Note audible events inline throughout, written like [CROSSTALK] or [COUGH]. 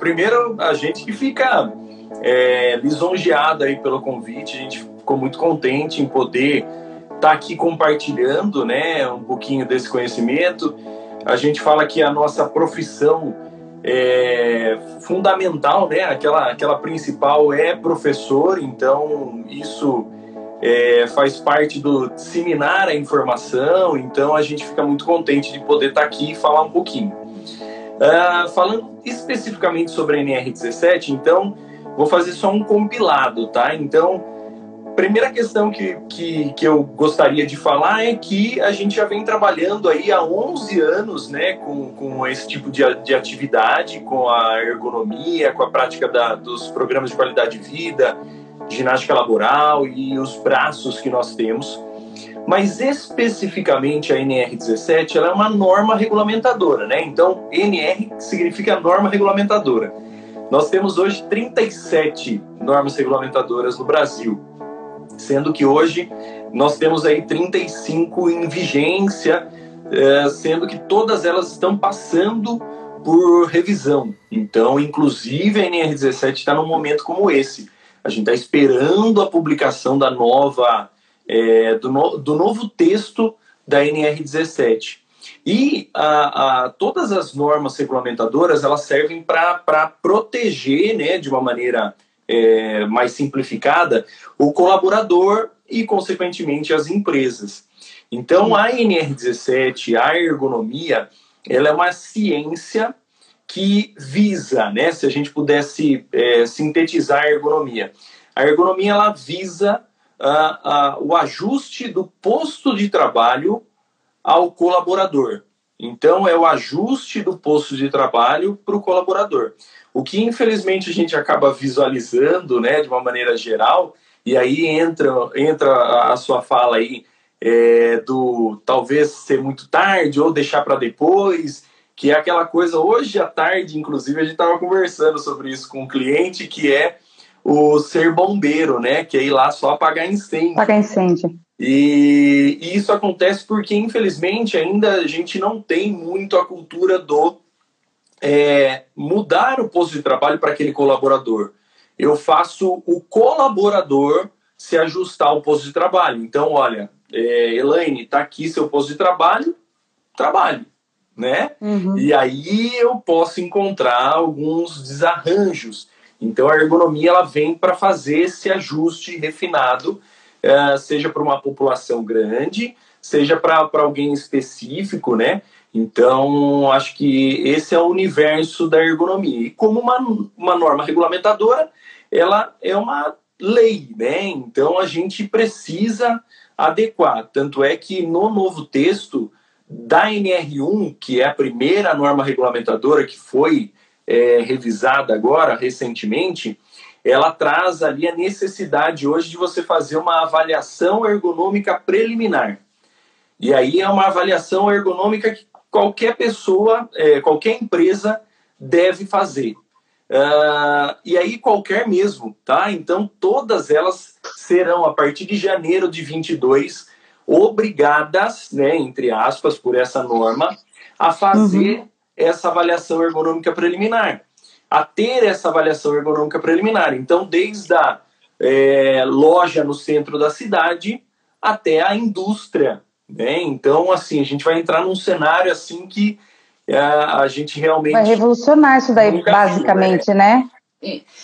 primeiro a gente que fica é, lisonjeado aí pelo convite, a gente ficou muito contente em poder estar tá aqui compartilhando, né, um pouquinho desse conhecimento. A gente fala que a nossa profissão é fundamental, né, aquela, aquela principal é professor, então isso é, faz parte do disseminar a informação, então a gente fica muito contente de poder estar tá aqui e falar um pouquinho. Uh, falando especificamente sobre a NR17, então, vou fazer só um compilado, tá? Então, primeira questão que, que, que eu gostaria de falar é que a gente já vem trabalhando aí há 11 anos, né, com, com esse tipo de, de atividade, com a ergonomia, com a prática da, dos programas de qualidade de vida, ginástica laboral e os braços que nós temos. Mas especificamente a NR17 ela é uma norma regulamentadora, né? Então, NR significa norma regulamentadora. Nós temos hoje 37 normas regulamentadoras no Brasil, sendo que hoje nós temos aí 35 em vigência, eh, sendo que todas elas estão passando por revisão. Então, inclusive a NR17 está num momento como esse. A gente está esperando a publicação da nova é, do, no, do novo texto da NR17. E a, a, todas as normas regulamentadoras elas servem para proteger, né, de uma maneira é, mais simplificada, o colaborador e, consequentemente, as empresas. Então, a NR17, a ergonomia, ela é uma ciência que visa, né, se a gente pudesse é, sintetizar a ergonomia, a ergonomia ela visa o ajuste do posto de trabalho ao colaborador. Então, é o ajuste do posto de trabalho para o colaborador. O que, infelizmente, a gente acaba visualizando né, de uma maneira geral, e aí entra, entra a sua fala aí é, do talvez ser muito tarde ou deixar para depois, que é aquela coisa, hoje à tarde, inclusive, a gente estava conversando sobre isso com um cliente, que é o ser bombeiro, né? Que é ir lá só apagar incêndio. Apagar incêndio. E, e, isso acontece porque, infelizmente, ainda a gente não tem muito a cultura do é, mudar o posto de trabalho para aquele colaborador. Eu faço o colaborador se ajustar ao posto de trabalho. Então, olha, é, Elaine, está aqui seu posto de trabalho, trabalhe, né? Uhum. E aí eu posso encontrar alguns desarranjos então a ergonomia ela vem para fazer esse ajuste refinado, uh, seja para uma população grande, seja para alguém específico, né? Então acho que esse é o universo da ergonomia. E como uma, uma norma regulamentadora, ela é uma lei, né? Então a gente precisa adequar. Tanto é que no novo texto da NR1, que é a primeira norma regulamentadora que foi é, revisada agora, recentemente, ela traz ali a necessidade hoje de você fazer uma avaliação ergonômica preliminar. E aí é uma avaliação ergonômica que qualquer pessoa, é, qualquer empresa deve fazer. Uh, e aí qualquer mesmo, tá? Então todas elas serão, a partir de janeiro de 22, obrigadas, né, entre aspas, por essa norma, a fazer uhum essa avaliação ergonômica preliminar, a ter essa avaliação ergonômica preliminar. Então, desde a é, loja no centro da cidade até a indústria. Né? Então, assim, a gente vai entrar num cenário assim que é, a gente realmente. Vai revolucionar isso daí, basicamente, viu, né? né?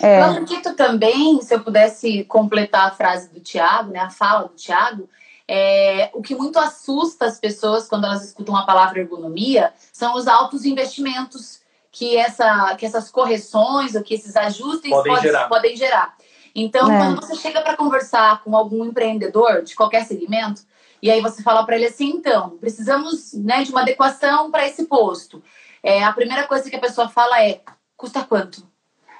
É. Eu acredito também, se eu pudesse completar a frase do Tiago, né, a fala do Tiago, é, o que muito assusta as pessoas quando elas escutam a palavra ergonomia são os altos investimentos que, essa, que essas correções ou que esses ajustes podem, pode, gerar. Podem gerar. Então, é. quando você chega para conversar com algum empreendedor de qualquer segmento, e aí você fala para ele assim, então, precisamos né, de uma adequação para esse posto. É, a primeira coisa que a pessoa fala é, custa quanto?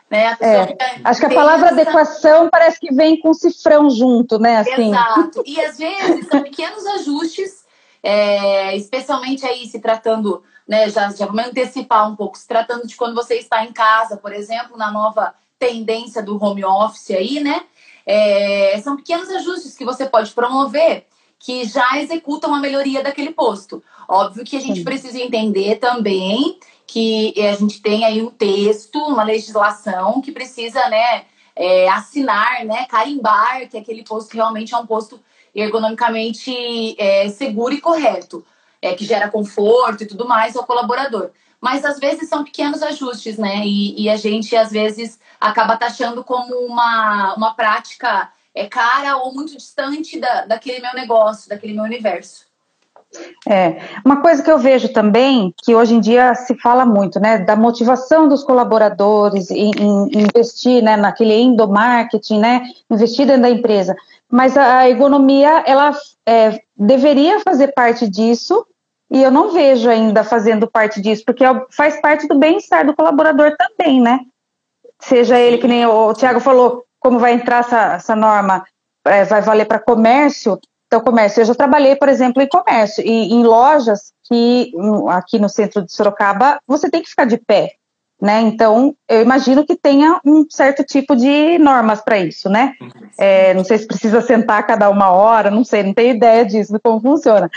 Né? É, acho que a palavra adequação parece que vem com cifrão junto, né? Assim. Exato. E às vezes são pequenos ajustes, é, especialmente aí se tratando, né? Já, já vamos antecipar um pouco, se tratando de quando você está em casa, por exemplo, na nova tendência do home office aí, né? É, são pequenos ajustes que você pode promover que já executam a melhoria daquele posto. Óbvio que a gente Sim. precisa entender também que a gente tem aí um texto, uma legislação que precisa, né, é, assinar, né, carimbar que aquele posto realmente é um posto ergonomicamente é, seguro e correto, é, que gera conforto e tudo mais ao colaborador. Mas às vezes são pequenos ajustes, né? E, e a gente às vezes acaba taxando como uma, uma prática é, cara ou muito distante da, daquele meu negócio, daquele meu universo. É, uma coisa que eu vejo também, que hoje em dia se fala muito, né, da motivação dos colaboradores em, em investir, né, naquele endomarketing, né, investir dentro da empresa, mas a, a ergonomia, ela é, deveria fazer parte disso, e eu não vejo ainda fazendo parte disso, porque é faz parte do bem-estar do colaborador também, né, seja ele, que nem o Tiago falou, como vai entrar essa, essa norma, é, vai valer para comércio, então, comércio, eu já trabalhei, por exemplo, em comércio, e em lojas que aqui no centro de Sorocaba você tem que ficar de pé, né? Então, eu imagino que tenha um certo tipo de normas para isso, né? É, não sei se precisa sentar cada uma hora, não sei, não tenho ideia disso, de como funciona.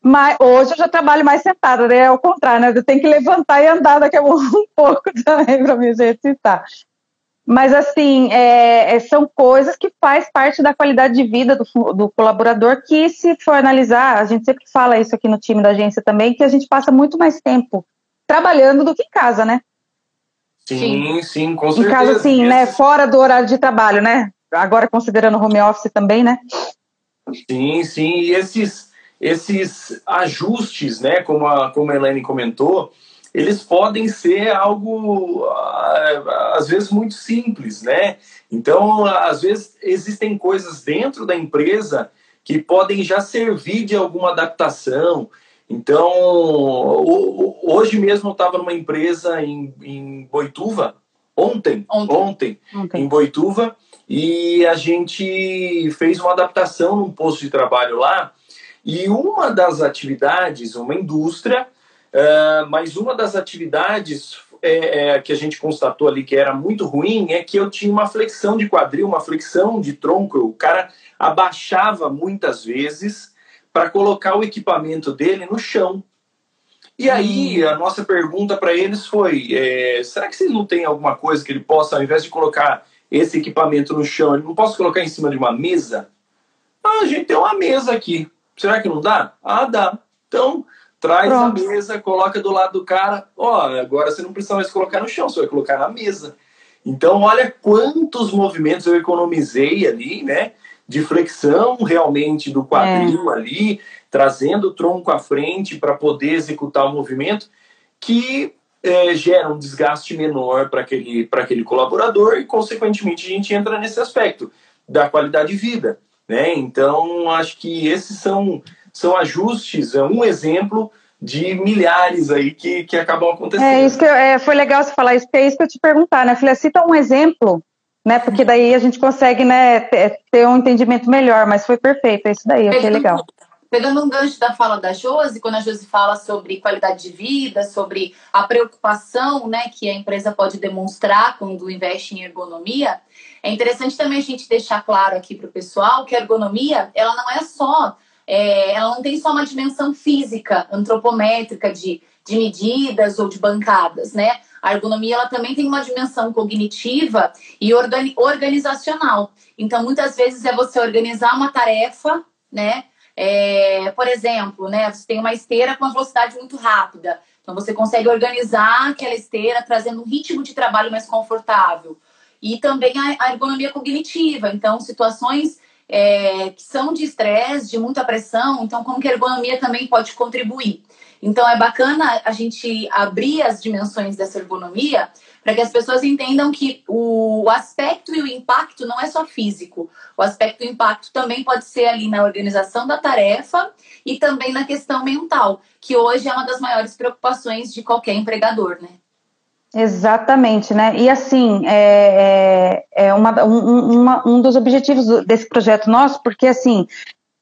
Mas hoje eu já trabalho mais sentada, né? É o contrário, né? Eu tenho que levantar e andar daqui a um [LAUGHS] pouco também para me exercitar. Mas, assim, é, é, são coisas que faz parte da qualidade de vida do, do, colaborador, que se for analisar, a gente sempre fala isso aqui no time da agência também, que a gente passa muito mais tempo trabalhando do que em casa, né? Sim, sim, com certeza. Em casa, sim, né? Fora do horário de trabalho, né? Agora considerando home office também, né? Sim, sim. E esses, esses ajustes, né? Como a, como a Elaine comentou, eles podem ser algo, ah, às vezes, muito simples, né? Então, às vezes, existem coisas dentro da empresa que podem já servir de alguma adaptação. Então, hoje mesmo eu estava numa empresa em, em Boituva, ontem, ontem, ontem, ontem, em Boituva, e a gente fez uma adaptação num posto de trabalho lá, e uma das atividades, uma indústria, Uh, mas uma das atividades é, é, que a gente constatou ali que era muito ruim é que eu tinha uma flexão de quadril, uma flexão de tronco. O cara abaixava muitas vezes para colocar o equipamento dele no chão. E aí hum. a nossa pergunta para eles foi: é, será que vocês não têm alguma coisa que ele possa, ao invés de colocar esse equipamento no chão, ele não possa colocar em cima de uma mesa? Ah, a gente tem uma mesa aqui. Será que não dá? Ah, dá. Então, Traz Pronto. a mesa, coloca do lado do cara. Ó, agora você não precisa mais colocar no chão, você vai colocar na mesa. Então, olha quantos movimentos eu economizei ali, né? De flexão realmente do quadril é. ali, trazendo o tronco à frente para poder executar o movimento, que é, gera um desgaste menor para aquele, aquele colaborador e, consequentemente, a gente entra nesse aspecto da qualidade de vida. Né? Então, acho que esses são são ajustes, é um exemplo de milhares aí que, que acabam acontecendo. É isso que é, foi legal você falar isso, porque é isso que eu te perguntar, né, filha? Cita um exemplo, né? Porque daí a gente consegue, né, ter um entendimento melhor, mas foi perfeito, é isso daí, achei legal. Pegando um gancho da fala da Josi, quando a Josi fala sobre qualidade de vida, sobre a preocupação né, que a empresa pode demonstrar quando investe em ergonomia, é interessante também a gente deixar claro aqui para o pessoal que a ergonomia ela não é só é, ela não tem só uma dimensão física, antropométrica de, de medidas ou de bancadas, né? A ergonomia ela também tem uma dimensão cognitiva e organizacional. Então, muitas vezes é você organizar uma tarefa, né? É, por exemplo, né? Você tem uma esteira com uma velocidade muito rápida. Então, você consegue organizar aquela esteira trazendo um ritmo de trabalho mais confortável. E também a ergonomia cognitiva. Então, situações é, que são de estresse, de muita pressão, então como que a ergonomia também pode contribuir. Então é bacana a gente abrir as dimensões dessa ergonomia para que as pessoas entendam que o aspecto e o impacto não é só físico. O aspecto e o impacto também pode ser ali na organização da tarefa e também na questão mental, que hoje é uma das maiores preocupações de qualquer empregador, né? Exatamente, né? E assim, é, é, é uma, um, uma, um dos objetivos desse projeto nosso, porque assim,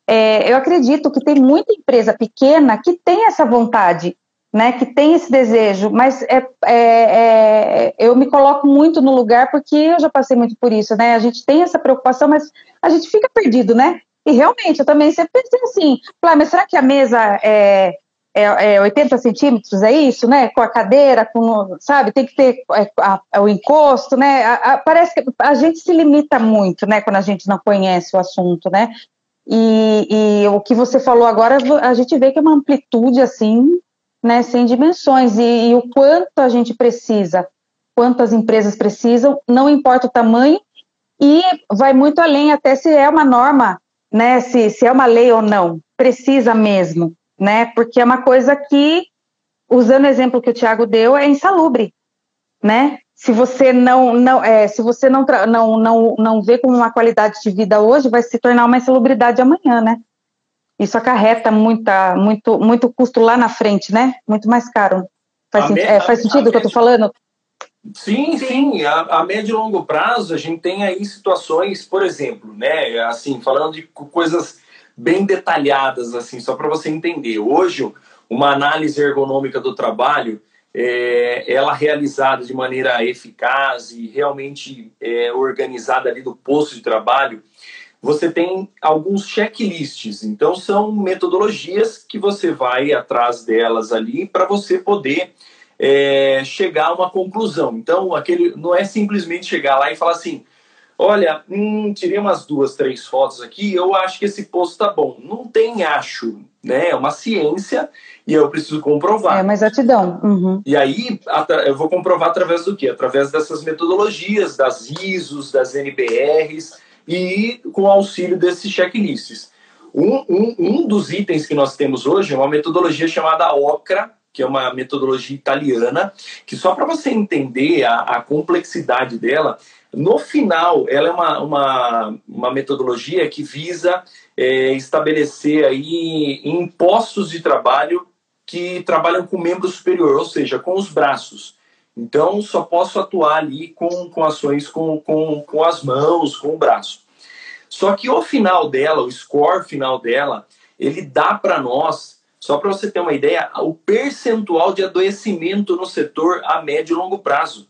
é, eu acredito que tem muita empresa pequena que tem essa vontade, né? Que tem esse desejo, mas é, é, é, eu me coloco muito no lugar porque eu já passei muito por isso, né? A gente tem essa preocupação, mas a gente fica perdido, né? E realmente, eu também sempre pensei assim, mas será que a mesa é, é, é 80 centímetros, é isso, né? Com a cadeira, com, sabe? Tem que ter é, a, a, o encosto, né? A, parece que a gente se limita muito, né? Quando a gente não conhece o assunto, né? E, e, o que você falou agora, a gente vê que é uma amplitude assim, né? Sem dimensões e, e o quanto a gente precisa, quantas empresas precisam, não importa o tamanho e vai muito além até se é uma norma, né? Se, se é uma lei ou não, precisa mesmo né? Porque é uma coisa que, usando o exemplo que o Tiago deu, é insalubre, né? Se você não não é, se você não, não não não vê como uma qualidade de vida hoje, vai se tornar uma insalubridade amanhã, né? Isso acarreta muita muito muito custo lá na frente, né? Muito mais caro. Faz, senti é, faz sentido o que eu estou falando? Sim, sim. A, a, médio e longo prazo, a gente tem aí situações, por exemplo, né? Assim, falando de coisas bem detalhadas, assim, só para você entender. Hoje, uma análise ergonômica do trabalho, é, ela realizada de maneira eficaz e realmente é, organizada ali do posto de trabalho, você tem alguns checklists. Então, são metodologias que você vai atrás delas ali para você poder é, chegar a uma conclusão. Então, aquele não é simplesmente chegar lá e falar assim, Olha, hum, tirei umas duas, três fotos aqui, eu acho que esse posto tá bom. Não tem acho, né? É uma ciência e eu preciso comprovar. É uma exatidão. Uhum. E aí eu vou comprovar através do quê? Através dessas metodologias, das ISOs, das NBRs e com auxílio desses checklists. Um, um, um dos itens que nós temos hoje é uma metodologia chamada OCRA, que é uma metodologia italiana, que só para você entender a, a complexidade dela, no final, ela é uma, uma, uma metodologia que visa é, estabelecer aí impostos de trabalho que trabalham com membro superior, ou seja, com os braços. Então, só posso atuar ali com, com ações com, com, com as mãos, com o braço. Só que o final dela, o score final dela, ele dá para nós, só para você ter uma ideia, o percentual de adoecimento no setor a médio e longo prazo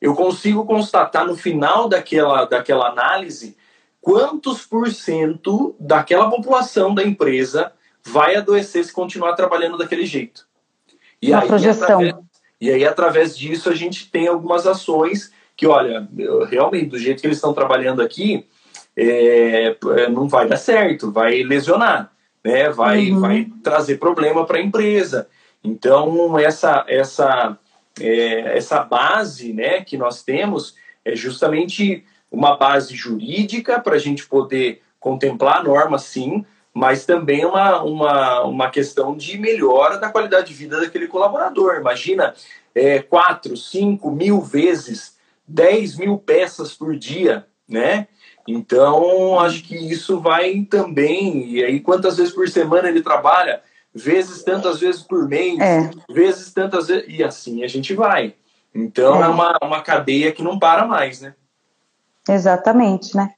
eu consigo constatar no final daquela, daquela análise quantos por cento daquela população da empresa vai adoecer se continuar trabalhando daquele jeito. E Uma aí, projeção. Através, e aí, através disso, a gente tem algumas ações que, olha, realmente, do jeito que eles estão trabalhando aqui, é, é, não vai dar certo, vai lesionar, né? vai, uhum. vai trazer problema para a empresa. Então, essa, essa é, essa base né, que nós temos é justamente uma base jurídica para a gente poder contemplar a norma, sim, mas também uma, uma, uma questão de melhora da qualidade de vida daquele colaborador. Imagina é, 4, 5 mil vezes 10 mil peças por dia, né? Então, acho que isso vai também. E aí, quantas vezes por semana ele trabalha? Vezes tantas vezes por mês, é. vezes tantas vezes. E assim a gente vai. Então é, é uma, uma cadeia que não para mais, né? Exatamente, né?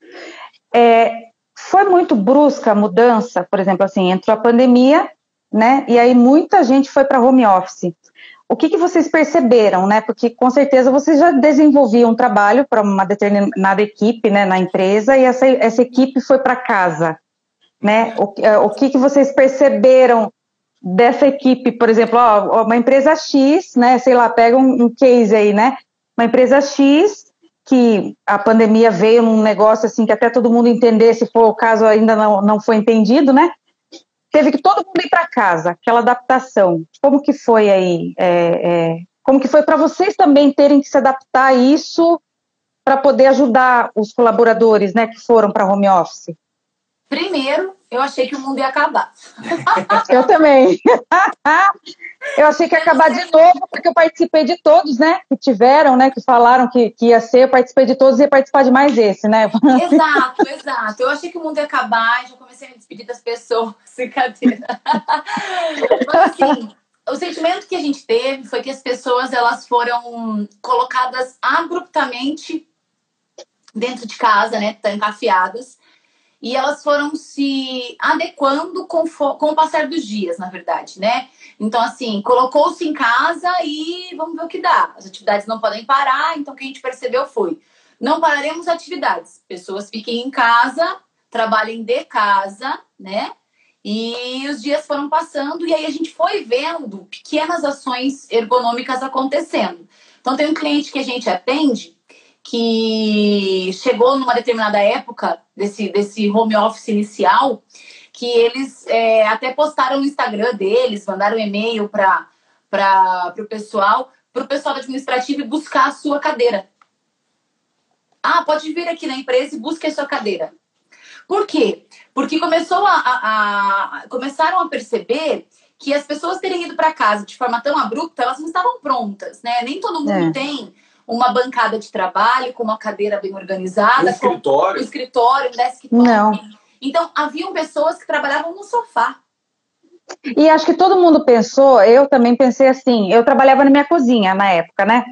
É, foi muito brusca a mudança, por exemplo, assim, entrou a pandemia, né? E aí muita gente foi para home office. O que, que vocês perceberam, né? Porque com certeza vocês já desenvolviam um trabalho para uma determinada equipe, né, na empresa, e essa, essa equipe foi para casa, né? O, o que, que vocês perceberam dessa equipe, por exemplo, ó, uma empresa X, né, sei lá, pega um, um, case aí, né, uma empresa X que a pandemia veio num negócio assim que até todo mundo entender, se for o caso ainda não, não foi entendido, né, teve que todo mundo ir para casa, aquela adaptação, como que foi aí, é, é, como que foi para vocês também terem que se adaptar a isso para poder ajudar os colaboradores, né, que foram para home office? Primeiro, eu achei que o mundo ia acabar. [LAUGHS] eu também. eu achei que ia acabar de novo, porque eu participei de todos, né? Que tiveram, né? Que falaram que, que ia ser, eu participei de todos e ia participar de mais esse, né? Exato, exato. Eu achei que o mundo ia acabar e já comecei a me despedir das pessoas. [LAUGHS] Brincadeira. Mas assim, o sentimento que a gente teve foi que as pessoas elas foram colocadas abruptamente dentro de casa, né? Trancafiadas e elas foram se adequando com, com o passar dos dias, na verdade, né? Então, assim, colocou-se em casa e vamos ver o que dá. As atividades não podem parar, então o que a gente percebeu foi: não pararemos atividades. Pessoas fiquem em casa, trabalhem de casa, né? E os dias foram passando e aí a gente foi vendo pequenas ações ergonômicas acontecendo. Então tem um cliente que a gente atende que chegou numa determinada época desse, desse home office inicial, que eles é, até postaram no Instagram deles, mandaram um e-mail para o pessoal, para o pessoal administrativo buscar a sua cadeira. Ah, pode vir aqui na empresa e busque a sua cadeira. Por quê? Porque começou a, a, a começaram a perceber que as pessoas terem ido para casa de forma tão abrupta, elas não estavam prontas, né? Nem todo mundo é. tem uma bancada de trabalho com uma cadeira bem organizada, um escritório, um escritório, um desktop. Não. Então, haviam pessoas que trabalhavam no sofá. E acho que todo mundo pensou, eu também pensei assim, eu trabalhava na minha cozinha na época, né?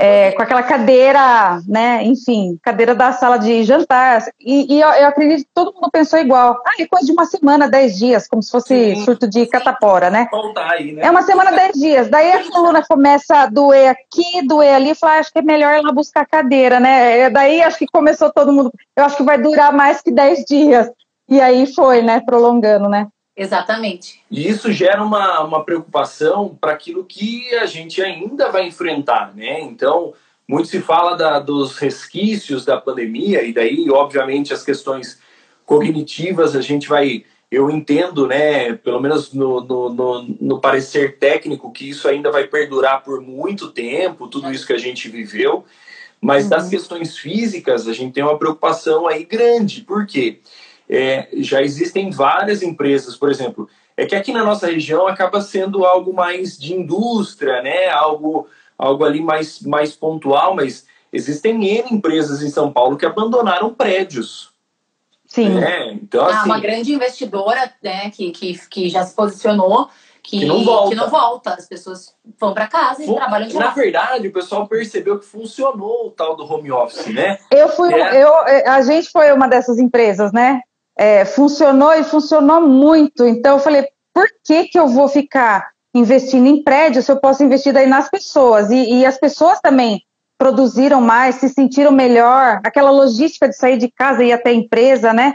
É, com aquela cadeira, né? Enfim, cadeira da sala de jantar. E, e eu, eu, acredito que todo mundo pensou igual. Ah, é coisa de uma semana, dez dias, como se fosse sim, surto de sim. catapora, né? Aí, né? É uma semana, dez dias. Daí a coluna começa a doer aqui, doer ali. Fala, ah, acho que é melhor ir lá buscar a cadeira, né? É, daí acho que começou todo mundo. Eu acho que vai durar mais que dez dias. E aí foi, né? Prolongando, né? Exatamente. E isso gera uma, uma preocupação para aquilo que a gente ainda vai enfrentar, né? Então, muito se fala da, dos resquícios da pandemia, e daí, obviamente, as questões cognitivas a gente vai. Eu entendo, né, pelo menos no, no, no, no parecer técnico, que isso ainda vai perdurar por muito tempo, tudo isso que a gente viveu, mas uhum. das questões físicas a gente tem uma preocupação aí grande. Por quê? Porque é, já existem várias empresas, por exemplo, é que aqui na nossa região acaba sendo algo mais de indústria, né? Algo, algo ali mais, mais pontual, mas existem N empresas em São Paulo que abandonaram prédios. Sim. É, então, ah, assim, uma grande investidora né, que, que, que já se posicionou que, que, não volta. que não volta. As pessoas vão para casa e trabalham de Na verdade, o pessoal percebeu que funcionou o tal do home office, né? Eu fui, é. eu, a gente foi uma dessas empresas, né? É, funcionou e funcionou muito. Então eu falei, por que, que eu vou ficar investindo em prédios se eu posso investir daí nas pessoas? E, e as pessoas também produziram mais, se sentiram melhor, aquela logística de sair de casa e ir até a empresa, né?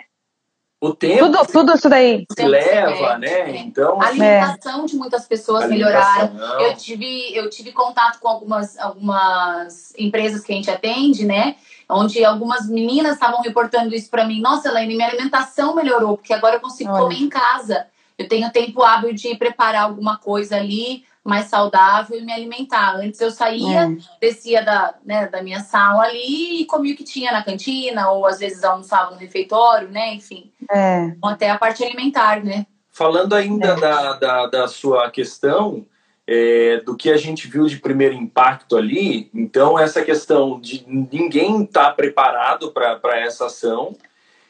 O tempo tudo, tudo isso daí se leva, né? Então, a assim, alimentação é. de muitas pessoas melhoraram. Eu tive, eu tive contato com algumas, algumas empresas que a gente atende, né? Onde algumas meninas estavam reportando isso para mim. Nossa, Elaine, minha alimentação melhorou, porque agora eu consigo Olha. comer em casa. Eu tenho tempo hábil de preparar alguma coisa ali mais saudável e me alimentar. Antes eu saía, é. descia da, né, da minha sala ali e comia o que tinha na cantina, ou às vezes almoçava no refeitório, né? Enfim. É. Até a parte alimentar, né? Falando ainda é. da, da, da sua questão, é, do que a gente viu de primeiro impacto ali. Então, essa questão de ninguém estar tá preparado para essa ação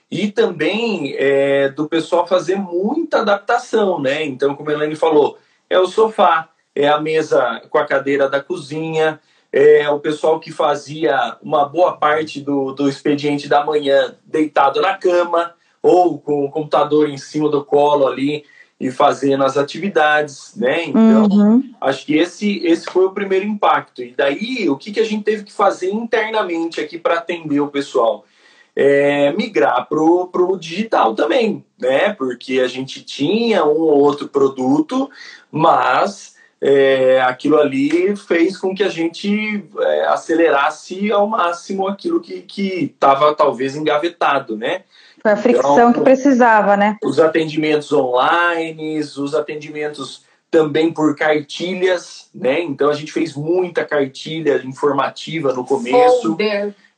e também é, do pessoal fazer muita adaptação, né? Então, como a Helene falou, é o sofá, é a mesa com a cadeira da cozinha, é o pessoal que fazia uma boa parte do, do expediente da manhã deitado na cama ou com o computador em cima do colo ali e fazendo as atividades, né? Então, uhum. acho que esse, esse foi o primeiro impacto. E daí, o que, que a gente teve que fazer internamente aqui para atender o pessoal? É, migrar para o digital também, né? Porque a gente tinha um ou outro produto, mas é, aquilo ali fez com que a gente é, acelerasse ao máximo aquilo que estava talvez engavetado, né? Foi a fricção então, que precisava, né? Os atendimentos online, os atendimentos também por cartilhas, né? Então a gente fez muita cartilha informativa no começo.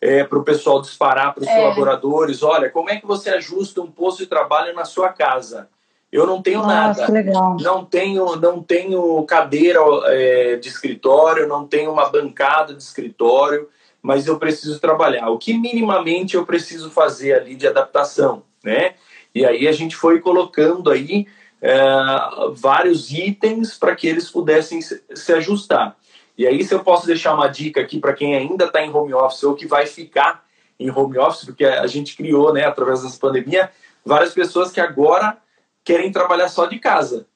É, para o pessoal disparar para os é. colaboradores, olha, como é que você ajusta um posto de trabalho na sua casa? Eu não tenho Nossa, nada, não tenho, não tenho cadeira é, de escritório, não tenho uma bancada de escritório, mas eu preciso trabalhar. O que minimamente eu preciso fazer ali de adaptação, né? E aí a gente foi colocando aí é, vários itens para que eles pudessem se ajustar. E aí, se eu posso deixar uma dica aqui para quem ainda está em home office ou que vai ficar em home office, porque a gente criou, né, através dessa pandemia, várias pessoas que agora querem trabalhar só de casa.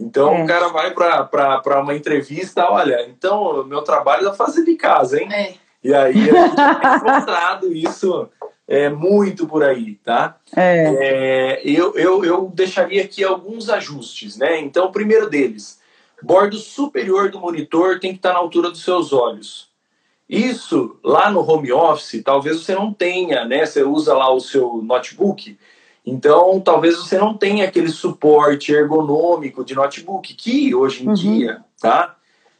Então é. o cara vai para uma entrevista, olha, então meu trabalho é fazer de casa, hein? É. E aí a gente tem [LAUGHS] encontrado isso é muito por aí, tá? É. É, eu, eu, eu deixaria aqui alguns ajustes, né? Então, o primeiro deles, bordo superior do monitor tem que estar na altura dos seus olhos. Isso lá no home office, talvez você não tenha, né? Você usa lá o seu notebook, então talvez você não tenha aquele suporte ergonômico de notebook que hoje em uhum. dia, tá?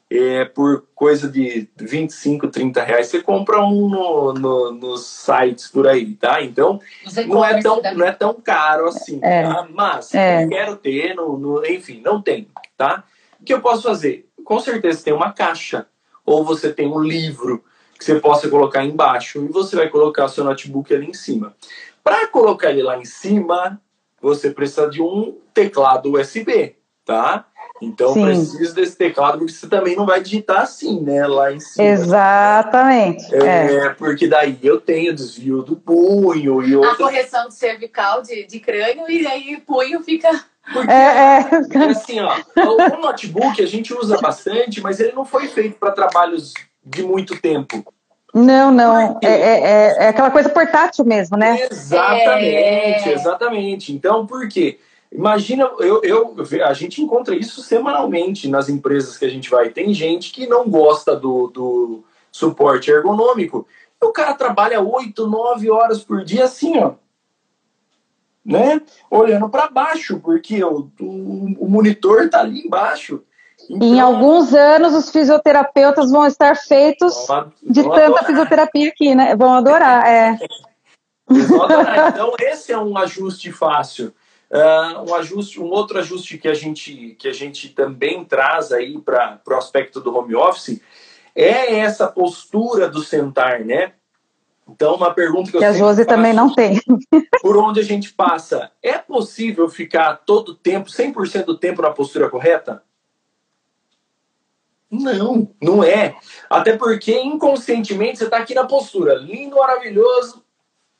É, por coisa de 25, 30 reais, você compra um no, no, nos sites por aí, tá? Então, não é, tão, não é tão caro assim, é. tá? Mas, é. eu quero ter, no, no, enfim, não tem, tá? O que eu posso fazer? Com certeza tem uma caixa, ou você tem um livro que você possa colocar embaixo, e você vai colocar o seu notebook ali em cima. Para colocar ele lá em cima, você precisa de um teclado USB, tá? Então Sim. precisa desse teclado, porque você também não vai digitar assim, né? Lá em cima. Exatamente. É, é. porque daí eu tenho desvio do punho e outra... A correção de cervical de, de crânio e aí punho fica. Porque, é, é. [LAUGHS] assim, ó, o notebook a gente usa bastante, mas ele não foi feito para trabalhos de muito tempo. Não, não. É, é, é, é, aquela coisa portátil mesmo, né? Exatamente, é. exatamente. Então, por quê? Imagina, eu, eu, a gente encontra isso semanalmente nas empresas que a gente vai. Tem gente que não gosta do, do suporte ergonômico. O cara trabalha oito, nove horas por dia assim, ó. Né? Olhando para baixo, porque o, o, o monitor tá ali embaixo. Então, em alguns anos, os fisioterapeutas vão estar feitos vão, de tanta adorar. fisioterapia aqui, né? Vão adorar, é. Vão adorar. Então, esse é um ajuste fácil. Uh, um ajuste, um outro ajuste que a gente que a gente também traz aí para o aspecto do home office é essa postura do sentar, né? Então, uma pergunta que eu que a Josi faço, também não tem. [LAUGHS] Por onde a gente passa, é possível ficar todo o tempo, 100% do tempo na postura correta? Não, não é. Até porque inconscientemente você está aqui na postura, lindo, maravilhoso,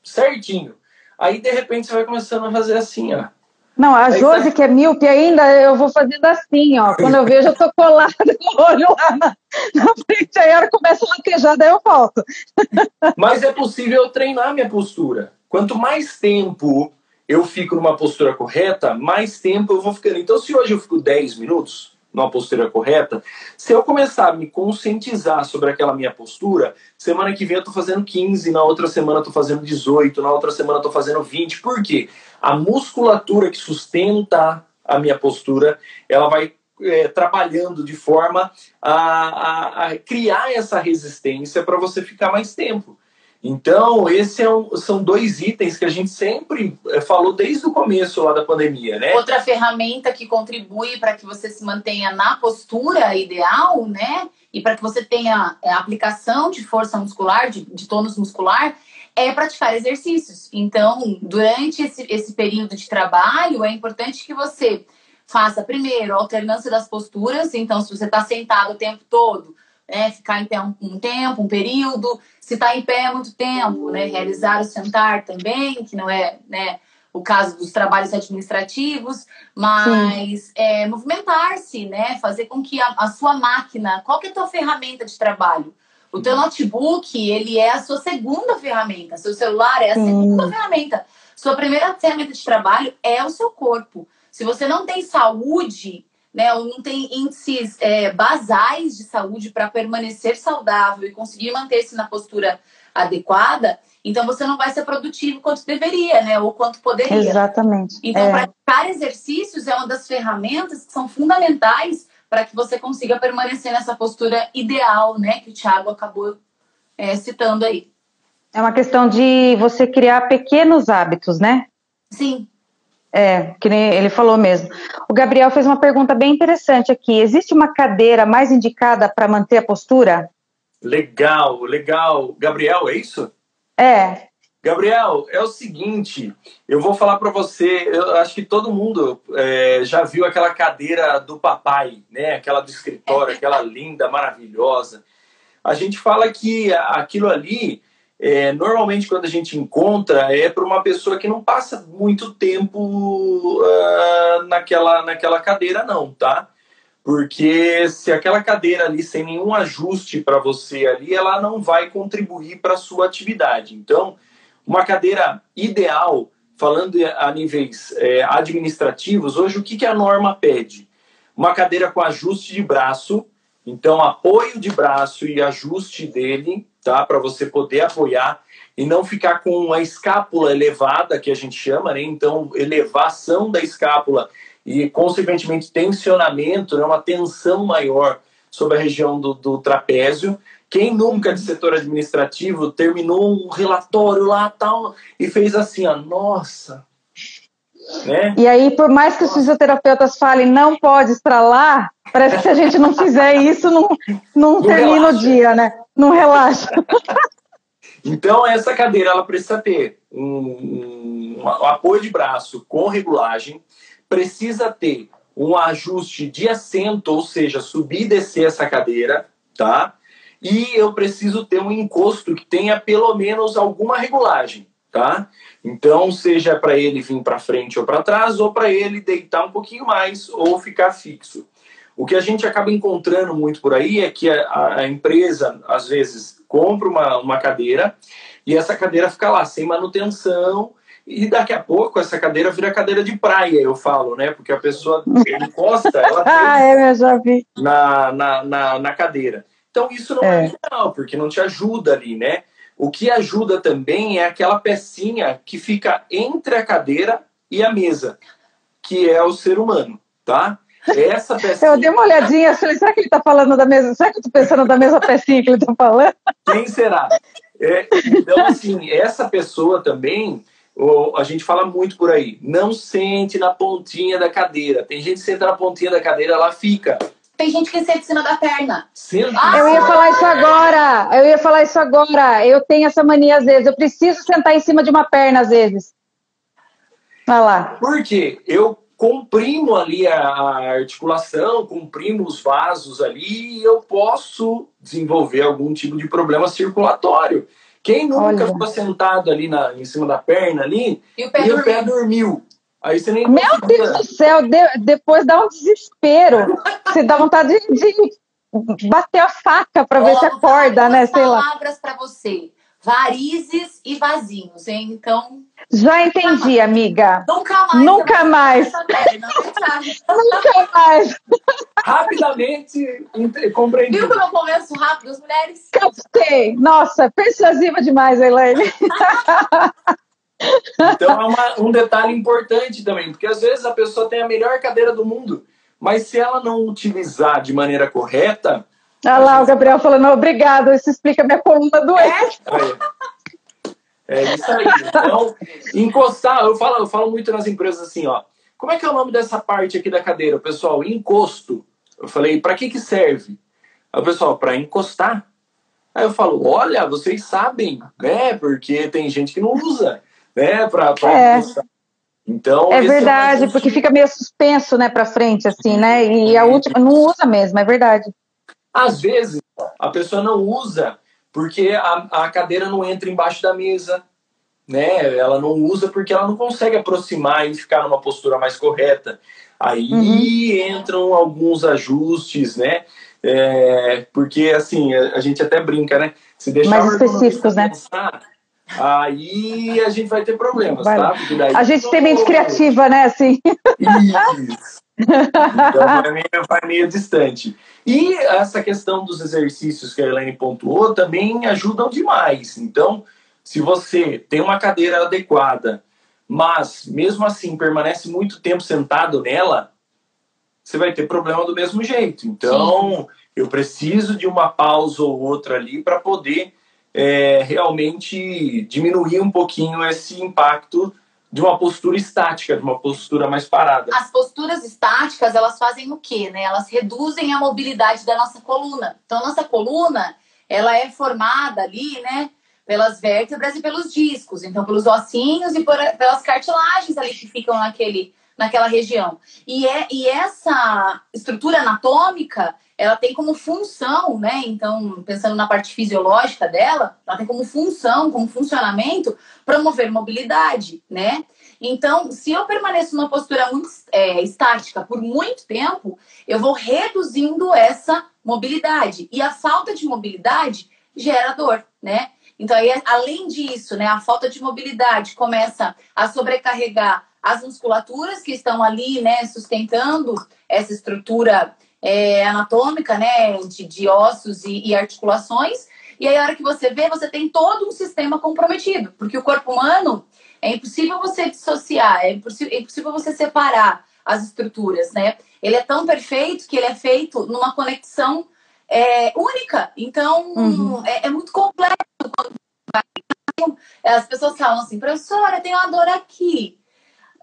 certinho. Aí de repente você vai começando a fazer assim, ó. Não, a Aí Josi, tá... que é míope ainda, eu vou fazendo assim, ó. Quando eu vejo, eu tô colada com o olho lá na, [LAUGHS] na frente, aí ela começa a laquejar, daí eu volto. Mas é possível treinar minha postura. Quanto mais tempo eu fico numa postura correta, mais tempo eu vou ficando. Então, se hoje eu fico 10 minutos, numa postura correta, se eu começar a me conscientizar sobre aquela minha postura, semana que vem eu tô fazendo 15, na outra semana eu tô fazendo 18, na outra semana eu tô fazendo 20. Por quê? A musculatura que sustenta a minha postura, ela vai é, trabalhando de forma a, a, a criar essa resistência para você ficar mais tempo. Então, esses é um, são dois itens que a gente sempre eh, falou desde o começo lá da pandemia, né? Outra ferramenta que contribui para que você se mantenha na postura ideal, né? E para que você tenha eh, aplicação de força muscular, de, de tônus muscular, é praticar exercícios. Então, durante esse, esse período de trabalho, é importante que você faça primeiro a alternância das posturas. Então, se você está sentado o tempo todo, né, ficar em pé um, um tempo, um período, se está em pé muito tempo, né, realizar o sentar também, que não é né, o caso dos trabalhos administrativos, mas é, movimentar-se, né, fazer com que a, a, sua máquina, qual que é a tua ferramenta de trabalho? O teu notebook, ele é a sua segunda ferramenta, seu celular é a Sim. segunda ferramenta. Sua primeira ferramenta de trabalho é o seu corpo. Se você não tem saúde, né, ou não tem índices é, basais de saúde para permanecer saudável e conseguir manter-se na postura adequada, então você não vai ser produtivo quanto deveria, né, ou quanto poderia. Exatamente. Então, é. praticar exercícios é uma das ferramentas que são fundamentais para que você consiga permanecer nessa postura ideal, né, que o Thiago acabou é, citando aí. É uma questão de você criar pequenos hábitos, né? Sim. É, que nem ele falou mesmo. O Gabriel fez uma pergunta bem interessante aqui. Existe uma cadeira mais indicada para manter a postura? Legal, legal. Gabriel, é isso? É. Gabriel, é o seguinte, eu vou falar para você, eu acho que todo mundo é, já viu aquela cadeira do papai, né? Aquela do escritório, [LAUGHS] aquela linda, maravilhosa. A gente fala que aquilo ali é, normalmente quando a gente encontra é para uma pessoa que não passa muito tempo uh, naquela, naquela cadeira, não, tá? Porque se aquela cadeira ali sem nenhum ajuste para você ali, ela não vai contribuir para a sua atividade. Então, Uma cadeira ideal, falando a níveis é, administrativos, hoje o que, que a norma pede? Uma cadeira com ajuste de braço, então apoio de braço e ajuste dele, tá? Para você poder apoiar e não ficar com a escápula elevada, que a gente chama, né? Então, elevação da escápula e, consequentemente, tensionamento, né? uma tensão maior sobre a região do, do trapézio. Quem nunca de setor administrativo terminou um relatório lá tal e fez assim, ó, nossa. Né? E aí, por mais que os fisioterapeutas falem não pode estralar, parece que se a gente não fizer isso, não, não, não termina relaxa. o dia, né? Não relaxa. Então, essa cadeira ela precisa ter um, um, um, apoio de braço com regulagem, precisa ter um ajuste de assento, ou seja, subir e descer essa cadeira, tá? E eu preciso ter um encosto que tenha pelo menos alguma regulagem, tá? Então, seja para ele vir para frente ou para trás, ou para ele deitar um pouquinho mais ou ficar fixo. O que a gente acaba encontrando muito por aí é que a, a empresa, às vezes, compra uma, uma cadeira e essa cadeira fica lá sem manutenção e daqui a pouco essa cadeira vira cadeira de praia, eu falo, né? Porque a pessoa encosta, ela [LAUGHS] ah, é, eu já vi. Na, na, na, na, cadeira. Então isso não é. é legal, porque não te ajuda ali, né? O que ajuda também é aquela pecinha que fica entre a cadeira e a mesa, que é o ser humano, tá? Essa [LAUGHS] pecinha. Eu dei uma olhadinha, falei, será que ele está falando da mesma. Será que eu estou pensando da mesma pecinha que ele está falando? Quem será? É, então, assim, essa pessoa também, a gente fala muito por aí, não sente na pontinha da cadeira. Tem gente que senta na pontinha da cadeira, ela fica. Tem gente que senta em cima da perna. Ah, eu ia falar isso agora. Eu ia falar isso agora. Eu tenho essa mania às vezes. Eu preciso sentar em cima de uma perna às vezes. Vai lá. Por quê? Eu comprimo ali a, articulação, comprimo os vasos ali e eu posso desenvolver algum tipo de problema circulatório. Quem nunca Olha. ficou sentado ali na, em cima da perna ali e o pé, e o pé dormiu? Aí você nem Meu Deus do céu, de, depois dá um desespero. você dá vontade de, de bater a faca para ver se acorda, né? Sei lá. palavras para você varizes e vasinhos, hein? Então. Já entendi, amiga. Nunca mais. Nunca mais. Nunca mais. Rapidamente compreendi. Viu como eu convenço rápido as mulheres? Captei. Nossa, persuasiva demais, Elaine. [LAUGHS] Então é uma, um detalhe importante também, porque às vezes a pessoa tem a melhor cadeira do mundo, mas se ela não utilizar de maneira correta, Olha lá, o Gabriel falando, obrigado, isso explica minha coluna doente. É, é isso aí. Então, encostar, eu falo, eu falo muito nas empresas assim, ó. Como é que é o nome dessa parte aqui da cadeira, pessoal? Encosto. Eu falei, para que que serve? Aí o pessoal, para encostar. Aí eu falo, olha, vocês sabem, né? Porque tem gente que não usa, né? Para é. encostar. Então, é verdade, é porque fica meio suspenso, né, para frente, assim, né? E a última não usa mesmo, é verdade. Às vezes, a pessoa não usa porque a, a cadeira não entra embaixo da mesa, né? Ela não usa porque ela não consegue aproximar e ficar numa postura mais correta. Aí uhum. entram alguns ajustes, né? É, porque assim, a, a, gente até brinca, né? Se deixar mais específicos, né? Aí a gente vai ter problemas, vai. tá? a gente tem mente criativa, né? Assim. Isso. Então vai meio, vai meio distante. E essa questão dos exercícios que a Helene pontuou também ajudam demais. Então, se você tem uma cadeira adequada, mas mesmo assim permanece muito tempo sentado nela, você vai ter problema do mesmo jeito. Então, Sim. eu preciso de uma pausa ou outra ali para poder é, realmente diminuir um pouquinho esse impacto de uma postura estática, de uma postura mais parada. As posturas estáticas, elas fazem o quê, né? Elas reduzem a mobilidade da nossa coluna. Então, a nossa coluna, ela é formada ali, né? Pelas vértebras e pelos discos. Então, pelos ossinhos e por, pelas cartilagens ali que ficam naquele, naquela região. E, é, e essa estrutura anatômica, ela tem como função, né? Então, pensando na parte fisiológica dela, ela tem como função, como funcionamento, promover mobilidade, né? Então, se eu permaneço numa postura muito é, estática por muito tempo, eu vou reduzindo essa mobilidade. E a falta de mobilidade gera dor, né? Então, aí, além disso, né, a falta de mobilidade começa a sobrecarregar as musculaturas que estão ali, né, sustentando essa estrutura é, anatômica, né, de, de ossos e, e, articulações. E aí, a hora que você vê, você tem todo um sistema comprometido, porque o corpo humano é impossível você dissociar, é impossível, é impossível você separar as estruturas, né? Ele é tão perfeito que ele é feito numa conexão é, única. Então, uhum. é, é, muito complexo. As pessoas falam assim, professora, tem uma dor aqui.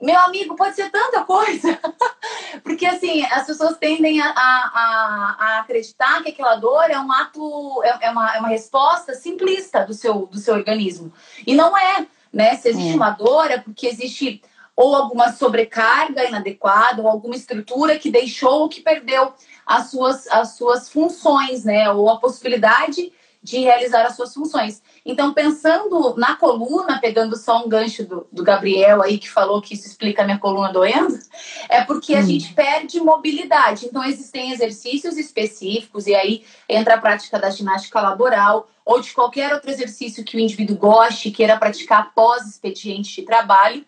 Meu amigo, pode ser tanta coisa. [LAUGHS] Porque, assim, as pessoas tendem a, a, a, acreditar que aquela dor é um ato, é, é, uma, é uma resposta simplista do seu, do seu organismo. E não é, né? Se existe é. uma dor, é porque existe ou alguma sobrecarga inadequada, ou alguma estrutura que deixou ou que perdeu as suas, as suas funções, né? Ou a possibilidade de realizar as suas funções. Então, pensando na coluna, pegando só um gancho do, do Gabriel aí, que falou que isso explica a minha coluna doendo, é porque a hum. gente perde mobilidade. Então, existem exercícios específicos, e aí entra a prática da ginástica laboral, ou de qualquer outro exercício que o indivíduo goste, queira praticar após expediente de trabalho,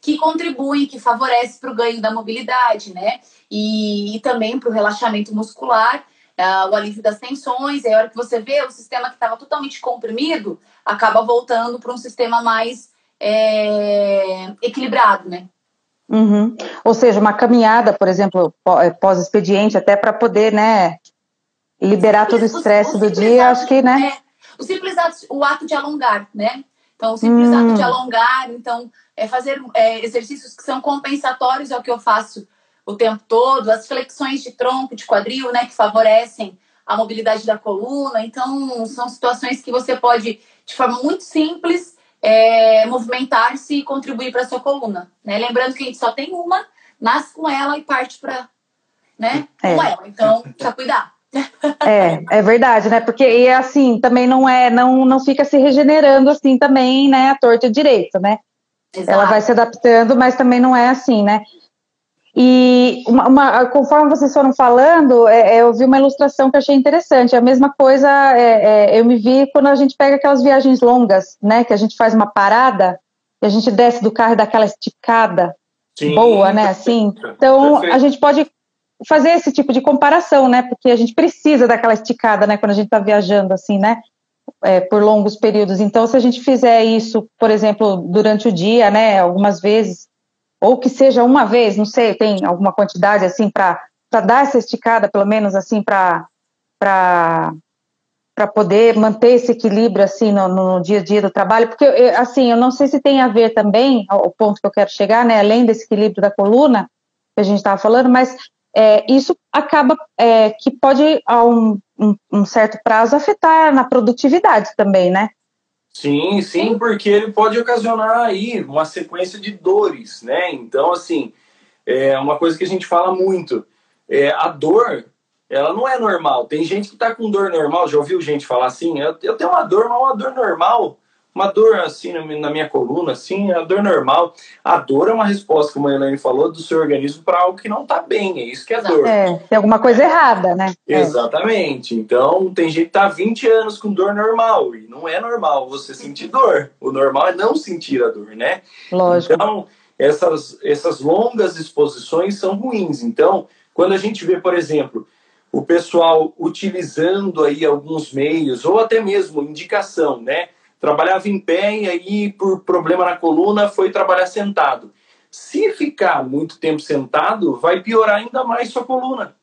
que contribuem, que favorecem para o ganho da mobilidade, né? E, e também para o relaxamento muscular, uh, o alívio das tensões. E a hora que você vê, o sistema que estava totalmente comprimido acaba voltando para um sistema mais é, equilibrado, né? Uhum. Ou seja, uma caminhada, por exemplo, é, pós-expediente, até para poder, né, liberar todo o estresse do dia, acho que, né? É, o simples ato, o ato de alongar, né? Então, o simples hum. ato de alongar, então, é fazer é, exercícios que são compensatórios ao que eu faço o tempo todo, as flexões de tronco, de quadril, né, que favorecem a mobilidade da coluna. Então, são situações que você pode, de forma muito simples, é, movimentar-se e contribuir para a sua coluna. Né? Lembrando que a gente só tem uma, nasce com ela e parte para né, é. com ela. Então, precisa cuidar. É, é verdade, né? Porque e assim, também não é, não, não fica se regenerando assim também, né? A torta direito, né? Exato. Ela vai se adaptando, mas também não é assim, né? E uma, uma, conforme vocês foram falando, é, é, eu vi uma ilustração que eu achei interessante. A mesma coisa é, é, eu me vi quando a gente pega aquelas viagens longas, né? Que a gente faz uma parada, e a gente desce do carro e dá aquela esticada Sim, boa, né? Assim. Então perfeito. a gente pode fazer esse tipo de comparação, né? Porque a gente precisa daquela esticada, né? Quando a gente está viajando, assim, né? É, por longos períodos. Então, se a gente fizer isso, por exemplo, durante o dia, né? Algumas vezes, ou que seja uma vez, não sei, tem alguma quantidade assim para dar essa esticada, pelo menos assim, para para poder manter esse equilíbrio assim no, no, dia a dia do trabalho, porque assim eu não sei se tem a ver também o ponto que eu quero chegar, né, além desse equilíbrio da coluna que a gente estava falando, mas é, isso acaba é, que pode, a um, um, um, certo prazo, afetar na produtividade também, né? Sim, sim, porque ele pode ocasionar aí uma sequência de dores, né? Então, assim, é uma coisa que a gente fala muito, é, a dor, ela não é normal. Tem gente que tá com dor normal, já ouviu gente falar assim, eu, eu tenho uma dor, mas uma dor normal, uma dor assim na minha coluna, assim, a dor normal. A dor é uma resposta, como a Elaine falou, do seu organismo para algo que não está bem. É isso que é dor. É, tem alguma coisa errada, né? É. Exatamente. Então, tem gente que tá 20 anos com dor normal. E não é normal você sentir dor. O normal é não sentir a dor, né? Lógico. Então, essas, essas longas exposições são ruins. Então, quando a gente vê, por exemplo, o pessoal utilizando aí alguns meios, ou até mesmo indicação, né? Trabalhava em pé e aí, por problema na coluna, foi trabalhar sentado. Se ficar muito tempo sentado, vai piorar ainda mais sua coluna,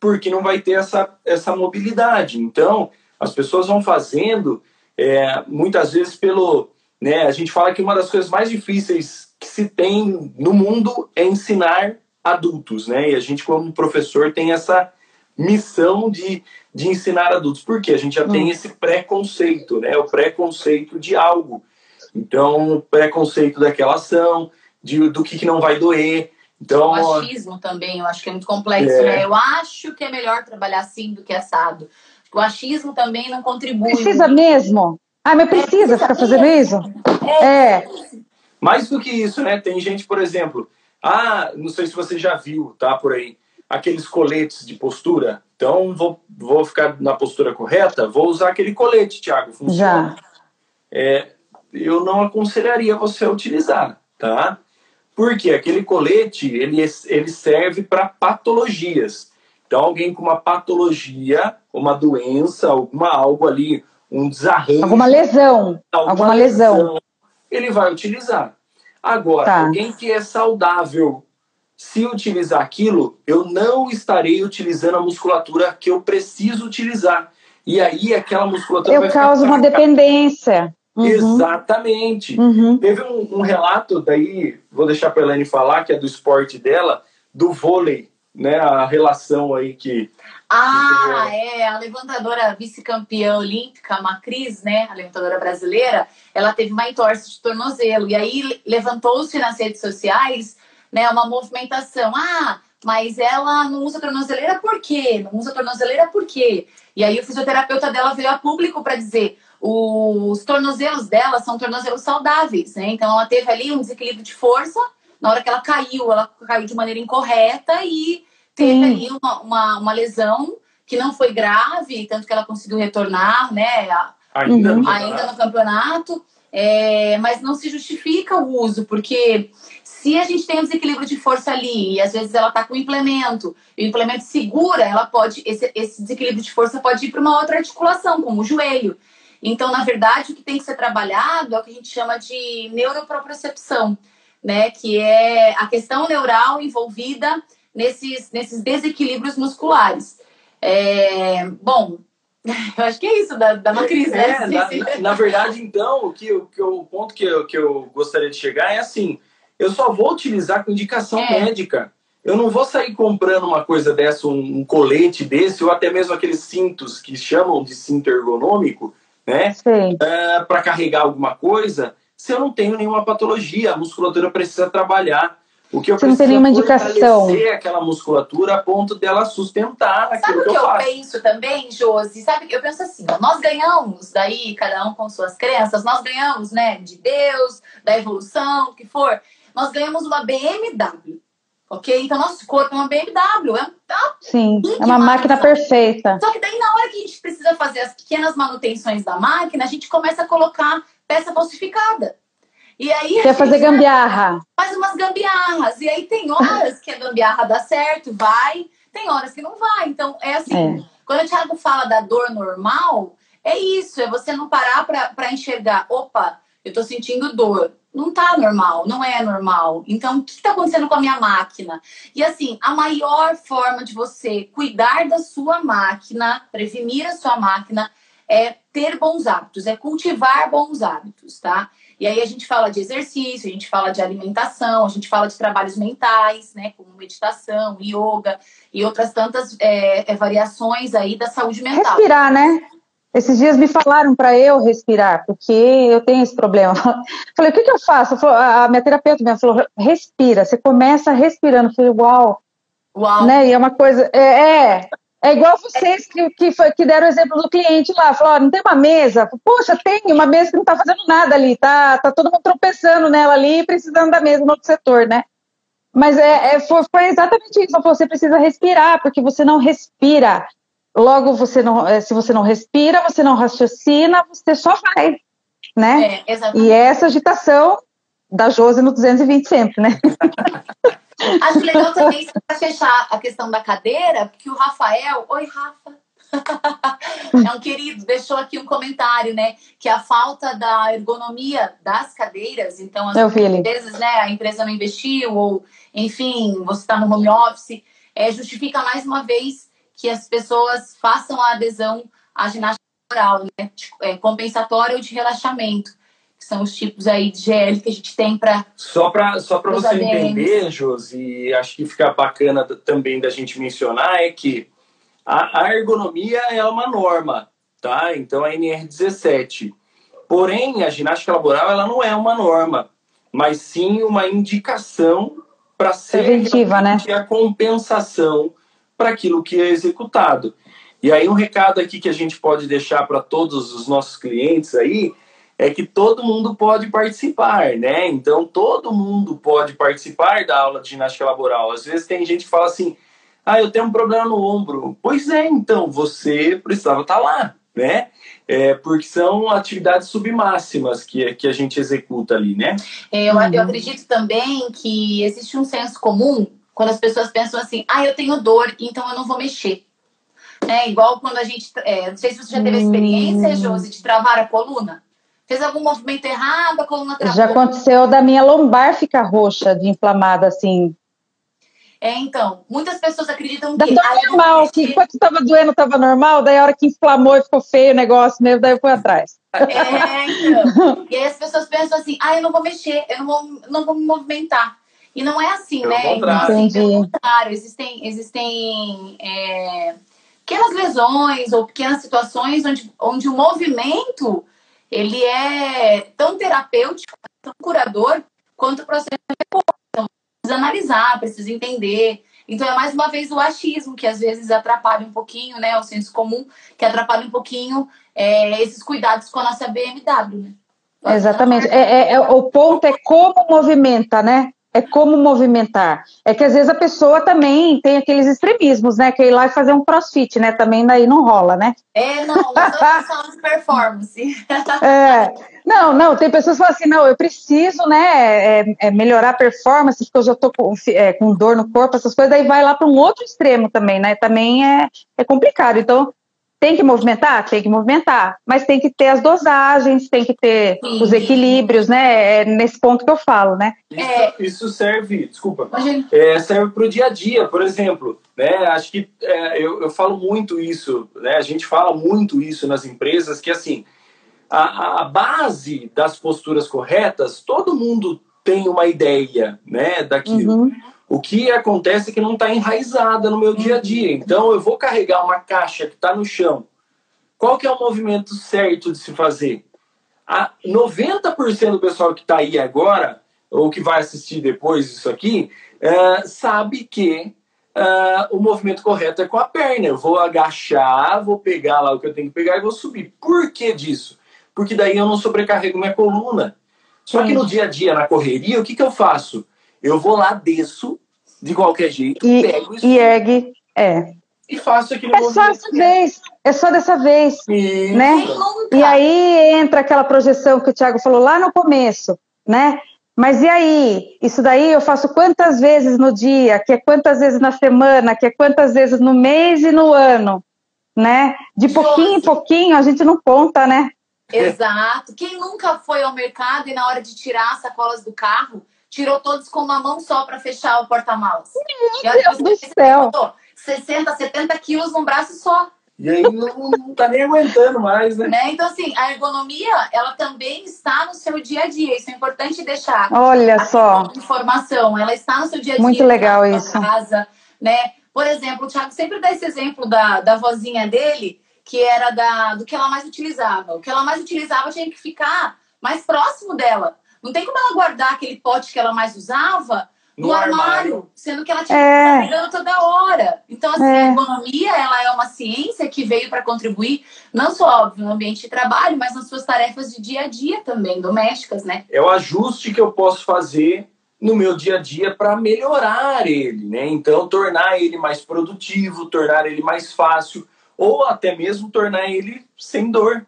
porque não vai ter essa, essa mobilidade. Então, as pessoas vão fazendo, é, muitas vezes, pelo. Né, a gente fala que uma das coisas mais difíceis que se tem no mundo é ensinar adultos, né? E a gente, como professor, tem essa missão de, de ensinar adultos. Porque a gente já hum. tem esse preconceito, né? O preconceito de algo. Então, preconceito daquela ação, de, do que, que não vai doer. Então, o achismo também, eu acho que é muito complexo, é... né? Eu acho que é melhor trabalhar assim do que assado. O achismo também não contribui. Precisa mesmo? Ah, mas precisa, é, precisa ficar fazendo isso? É. é. Mais do que isso, né? Tem gente, por exemplo, ah, não sei se você já viu, tá, por aí aqueles coletes de postura. Então, vou, vou ficar na postura correta, vou usar aquele colete, Thiago. Funciona. Já. é, eu não aconselharia você a utilizar, tá? Porque aquele colete, ele, ele serve para patologias. Então, alguém com uma patologia, uma doença, alguma algo ali, um desarranjo. Alguma lesão. Alguma, alguma lesão. lesão. Ele vai utilizar. Agora, tá. alguém que é saudável, se utilizar aquilo, eu não estarei utilizando a musculatura que eu preciso utilizar. E aí aquela musculatura eu vai causa uma dependência. Uhum. Exatamente. Uhum. Teve um, um, relato, daí vou deixar para a Elaine falar, que é do esporte dela, do vôlei, né? A relação aí que. Ah, que é, a levantadora vice-campeã olímpica, a Macris, né? A levantadora brasileira, ela teve uma entorse de tornozelo. E aí levantou-se nas redes sociais, né? Uma movimentação. Ah, mas ela não usa tornozeleira por quê? Não usa tornozeleira por quê? E aí o fisioterapeuta dela veio a público para dizer os tornozelos dela são tornozelos saudáveis, né? Então ela teve ali um desequilíbrio de força, na hora que ela caiu, ela caiu de maneira incorreta e teve Sim. ali uma, uma, uma, lesão que não foi grave, tanto que ela conseguiu retornar, né? Ainda, no, ainda no campeonato. É, mas não se justifica o uso, porque se a gente tem um desequilíbrio de força ali, e às vezes ela está com o implemento, e o implemento segura, ela pode, esse, esse desequilíbrio de força pode ir para uma outra articulação, como o joelho. Então, na verdade, o que tem que ser trabalhado é o que a gente chama de neuropropriocepção, né? Que é a questão neural envolvida nesses, nesses desequilíbrios musculares. É, bom, [LAUGHS] eu acho que é isso da, da matriz, né? É, na, na, na, verdade, então, o, que, o, que, o ponto que eu, que eu gostaria de chegar é assim: eu só vou utilizar com indicação é. médica. Eu não vou sair comprando uma coisa dessa, um, um colete desse, ou até mesmo aqueles cintos que chamam de cinto ergonômico, né? É, para carregar alguma coisa, se eu não tenho nenhuma patologia, a musculatura precisa trabalhar. O que eu Você não tem nenhuma indicação. aquela musculatura a ponto dela sustentar Sabe o que, eu, eu penso também, Josi? Sabe eu penso assim, ó, nós ganhamos daí, cada um com suas crenças, nós ganhamos, né, de Deus, da evolução, o que for. Nós ganhamos uma BMW. Ok? Então, nosso corpo é uma BMW. É, tá Sim, é uma máquina perfeita. Só que daí, na hora que a gente precisa fazer as pequenas manutenções da máquina, a gente começa a colocar peça falsificada. E aí. Quer fazer gambiarra. Faz umas gambiarras. E aí tem horas que a gambiarra dá certo, vai, tem horas que não vai. Então, é assim. É. Quando o Thiago fala da dor normal, é isso, é você não parar para enxergar, opa, eu tô sentindo dor não tá normal, não é normal. Então, o que está acontecendo com a minha máquina? E assim, a maior forma de você cuidar da sua máquina, prevenir a sua máquina, é ter bons hábitos, é cultivar bons hábitos, tá? E aí a gente fala de exercício, a gente fala de alimentação, a gente fala de trabalhos mentais, né, como meditação, yoga e outras tantas é, é, variações aí da saúde mental. Respirar, né? Esses dias me falaram para eu respirar, porque eu tenho esse problema. [LAUGHS] Falei, o que, que eu faço? a minha terapeuta me falou, respira. Você começa respirando. Eu falei, uau. Uau. Né? E é uma coisa. É, é, é igual vocês que, que, foi, que deram o exemplo do cliente lá. Falou, não tem uma mesa? Poxa, tem uma mesa que não está fazendo nada ali. Tá, tá todo mundo tropeçando nela ali, precisando da mesa no outro setor, né? Mas é, é foi, foi exatamente isso. Falou, você precisa respirar, porque você não respira. Logo, você não, eh, se você não respira, você não raciocina, você só vai, né? É, e essa agitação da Josi no 220 sempre, né? Acho [LAUGHS] legal também, para fechar a questão da cadeira, que o Rafael... Oi, Rafa! [LAUGHS] é um querido, deixou aqui um comentário, né? Que a falta da ergonomia das cadeiras, então, às vezes, né, a empresa não investiu, ou, enfim, você está no home office, é, justifica mais uma vez que as pessoas façam a adesão à ginástica oral, né? É, compensatória ou de relaxamento, que são os tipos aí de GL que a gente tem para. Só para só você ADMs. entender, Josi, e acho que fica bacana também da gente mencionar, é que a, a ergonomia é uma norma, tá? Então a NR17. Porém, a ginástica laboral ela não é uma norma, mas sim uma indicação para ser Preventiva, né? a compensação para aquilo que é executado. E aí um recado aqui que a gente pode deixar para todos os nossos clientes aí é que todo mundo pode participar, né? Então todo mundo pode participar da aula de ginástica laboral. Às vezes tem gente que fala assim: "Ah, eu tenho um problema no ombro". Pois é, então você precisava estar tá lá, né? é, porque são atividades submáximas que, que a gente executa ali, né? É, eu, uhum. eu acredito também que existe um senso comum quando as pessoas pensam assim, ah, eu tenho dor, então eu não vou mexer. É igual quando a gente. É, não sei se você já teve a experiência, hum. Josi, de travar a coluna. Fez algum movimento errado, a coluna travou. Já aconteceu da minha lombar ficar roxa, de inflamada, assim. É, então, muitas pessoas acreditam que. Tá normal, que enquanto estava doendo, estava normal, daí a hora que inflamou e ficou feio o negócio mesmo, daí eu fui atrás. É, então. e aí as pessoas pensam assim, ah, eu não vou mexer, eu não vou, não vou me movimentar. E não é assim, pelo né? Então, assim, pelo contrário, existem, existem é, pequenas lesões ou pequenas situações onde, onde o movimento ele é tão terapêutico, tão curador, quanto o processo de Então, precisa analisar, precisa entender. Então, é mais uma vez o achismo, que às vezes atrapalha um pouquinho, né? O senso comum, que atrapalha um pouquinho é, esses cuidados com a nossa BMW, né? Exatamente. É, é, é, o ponto é como movimenta, né? É como movimentar. É que às vezes a pessoa também tem aqueles extremismos, né? Que é ir lá e fazer um crossfit, né? Também daí não rola, né? É, não, só performance. [LAUGHS] é. Não, não, tem pessoas que falam assim, não, eu preciso, né, é, é melhorar a performance, porque eu já tô com, é, com dor no corpo, essas coisas, daí vai lá para um outro extremo também, né? Também é, é complicado. Então, tem que movimentar? Tem que movimentar, mas tem que ter as dosagens, tem que ter Sim. os equilíbrios, né? É nesse ponto que eu falo, né? Isso, é... isso serve, desculpa, é, serve para o dia a dia, por exemplo, né? Acho que é, eu, eu falo muito isso, né? A gente fala muito isso nas empresas, que assim, a, a base das posturas corretas, todo mundo tem uma ideia, né, daquilo. Uhum. O que acontece é que não está enraizada no meu dia a dia. Então, eu vou carregar uma caixa que está no chão. Qual que é o movimento certo de se fazer? A 90% do pessoal que está aí agora, ou que vai assistir depois isso aqui, uh, sabe que uh, o movimento correto é com a perna. Eu vou agachar, vou pegar lá o que eu tenho que pegar e vou subir. Por que disso? Porque daí eu não sobrecarrego minha coluna. Só que no dia a dia, na correria, o que, que eu faço? Eu vou lá, desço de qualquer jeito, e, pego e, e ergue, é. E faço aquilo. É só dessa vez, é só dessa vez, Isso. né? E aí entra aquela projeção que o Thiago falou lá no começo, né? Mas e aí? Isso daí eu faço quantas vezes no dia, que é quantas vezes na semana, que é quantas vezes no mês e no ano, né? De pouquinho em pouquinho a gente não conta, né? Exato. Quem nunca foi ao mercado e na hora de tirar as sacolas do carro, tirou todos com uma mão só para fechar o porta-malas. Meu Deus do céu! 60, 70 quilos num braço só. E aí não, não tá nem aguentando mais, né? né? Então, assim, a ergonomia, ela também está no seu dia a dia. Isso é importante deixar. Olha só. Informação, ela está no seu dia a dia. Muito legal isso. Casa, né? Por exemplo, o Thiago sempre dá esse exemplo da, da vozinha dele, que era da, do que ela mais utilizava. O que ela mais utilizava tinha que ficar mais próximo dela. Não tem como ela guardar aquele pote que ela mais usava no, no armário, armário, sendo que ela tinha é. que estar toda hora. Então, assim, é. a economia ela é uma ciência que veio para contribuir, não só óbvio, no ambiente de trabalho, mas nas suas tarefas de dia a dia também, domésticas, né? É o ajuste que eu posso fazer no meu dia a dia para melhorar ele, né? Então, tornar ele mais produtivo, tornar ele mais fácil, ou até mesmo tornar ele sem dor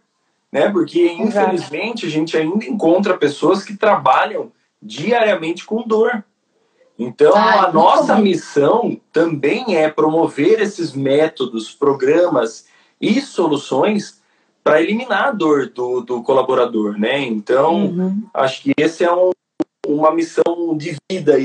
né? Porque infelizmente a gente ainda encontra pessoas que trabalham diariamente com dor. Então a nossa missão também é promover esses métodos, programas e soluções para eliminar a dor do, do colaborador, né? Então uhum. acho que esse é um, uma missão de vida aí.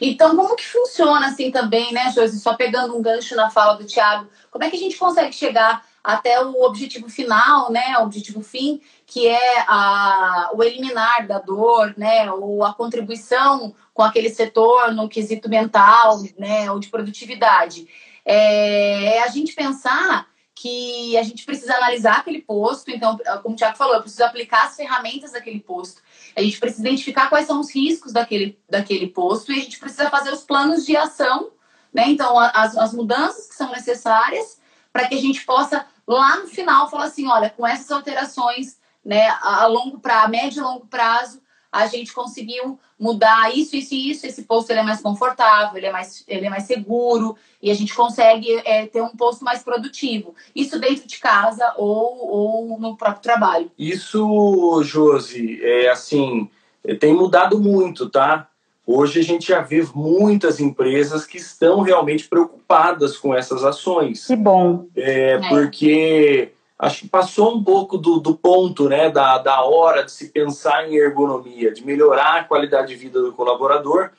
Então, como que funciona assim também, né, Josi? Só pegando um gancho na fala do Tiago, como é que a gente consegue chegar até o objetivo final, né, o objetivo fim, que é a, o eliminar da dor, né, ou a contribuição com aquele setor no quesito mental, né, ou de produtividade. É, é a gente pensar que a gente precisa analisar aquele posto, então, como o Tiago falou, eu preciso aplicar as ferramentas daquele posto, a gente precisa identificar quais são os riscos daquele, daquele posto e a gente precisa fazer os planos de ação, né, então, as, as mudanças que são necessárias para que a gente possa lá no final falar assim, olha, com essas alterações, né, a longo prazo, a médio e longo prazo, a gente conseguiu mudar isso, isso e isso. Esse posto ele é mais confortável, ele é mais, ele é mais seguro e a gente consegue é, ter um posto mais produtivo. Isso dentro de casa ou, ou no próprio trabalho. Isso, Josi, é assim, tem mudado muito, tá? Hoje a gente já vê muitas empresas que estão realmente preocupadas com essas ações. Que bom. É, é. Porque acho que passou um pouco do, do ponto, né, da, da hora de se pensar em ergonomia, de melhorar a qualidade de vida do colaborador.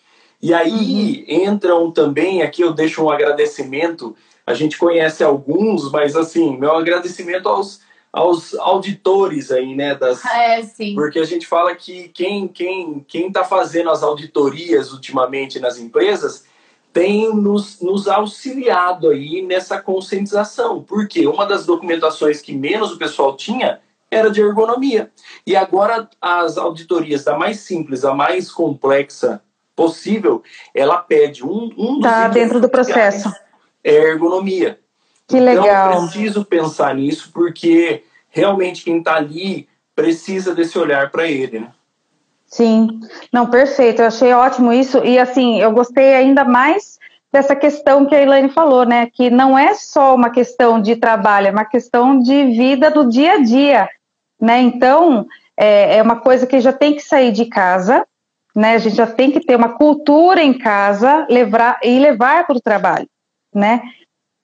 E aí uhum. entram também, aqui eu deixo um agradecimento, a gente conhece alguns, mas assim, meu agradecimento aos, aos auditores aí, né, das... [LAUGHS] É, sim. Porque a gente fala que quem quem quem está fazendo as auditorias ultimamente nas empresas tem nos, nos auxiliado aí nessa conscientização, porque uma das documentações que menos o pessoal tinha era de ergonomia. E agora as auditorias da mais simples a mais complexa possível, ela pede um, um tá dentro do processo é ergonomia. Que legal. Então eu preciso pensar nisso porque realmente quem está ali precisa desse olhar para ele, né? Sim, não, perfeito, eu achei ótimo isso, e assim, eu gostei ainda mais dessa questão que a Elaine falou, né, que não é só uma questão de trabalho, é uma questão de vida do dia a dia, né, então, é, é uma coisa que já tem que sair de casa, né, a gente já tem que ter uma cultura em casa levar, e levar para o trabalho, né,